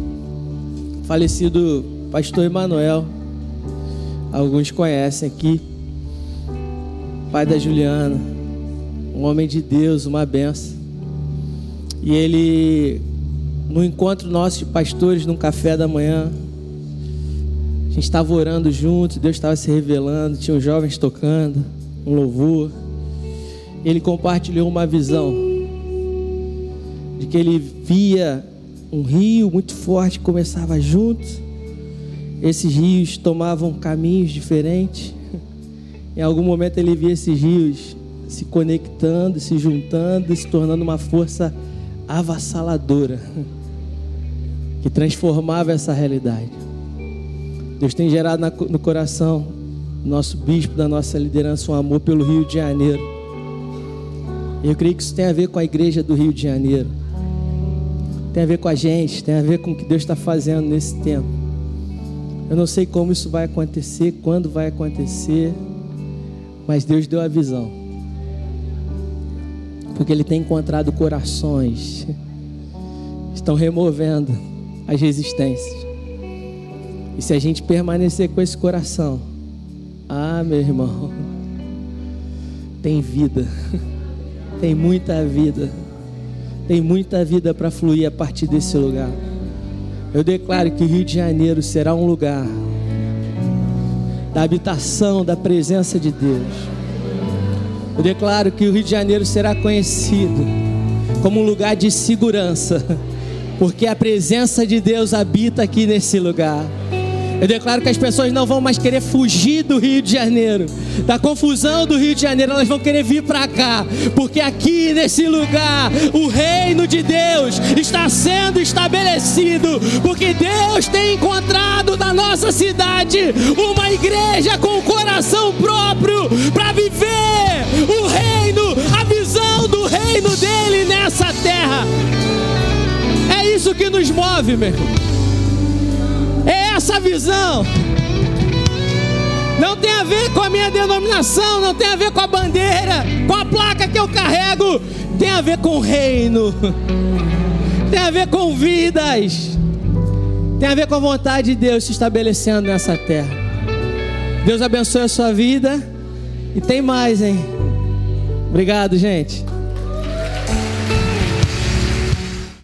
Falecido pastor Emanuel. Alguns conhecem aqui. Pai da Juliana. Um homem de Deus, uma benção. E ele, no encontro nosso de pastores, num café da manhã, a gente estava orando junto, Deus estava se revelando, tinha os jovens tocando, um louvor. Ele compartilhou uma visão de que ele via um rio muito forte que começava junto. Esses rios tomavam caminhos diferentes. Em algum momento ele via esses rios se conectando, se juntando, se tornando uma força avassaladora que transformava essa realidade. Deus tem gerado no coração do nosso bispo, da nossa liderança, um amor pelo Rio de Janeiro. Eu creio que isso tem a ver com a igreja do Rio de Janeiro. Tem a ver com a gente, tem a ver com o que Deus está fazendo nesse tempo. Eu não sei como isso vai acontecer, quando vai acontecer, mas Deus deu a visão. Porque Ele tem encontrado corações, estão removendo as resistências. E se a gente permanecer com esse coração, ah, meu irmão, tem vida, tem muita vida, tem muita vida para fluir a partir desse lugar. Eu declaro que o Rio de Janeiro será um lugar da habitação, da presença de Deus. Eu declaro que o Rio de Janeiro será conhecido como um lugar de segurança, porque a presença de Deus habita aqui nesse lugar. Eu declaro que as pessoas não vão mais querer fugir do Rio de Janeiro, da confusão do Rio de Janeiro, elas vão querer vir para cá, porque aqui nesse lugar o reino de Deus está sendo estabelecido, porque Deus tem encontrado na nossa cidade uma igreja com coração próprio para viver o reino, a visão do reino dele nessa terra. É isso que nos move, meu irmão essa visão. Não tem a ver com a minha denominação, não tem a ver com a bandeira, com a placa que eu carrego, tem a ver com o reino, tem a ver com vidas, tem a ver com a vontade de Deus se estabelecendo nessa terra. Deus abençoe a sua vida e tem mais, hein? Obrigado, gente.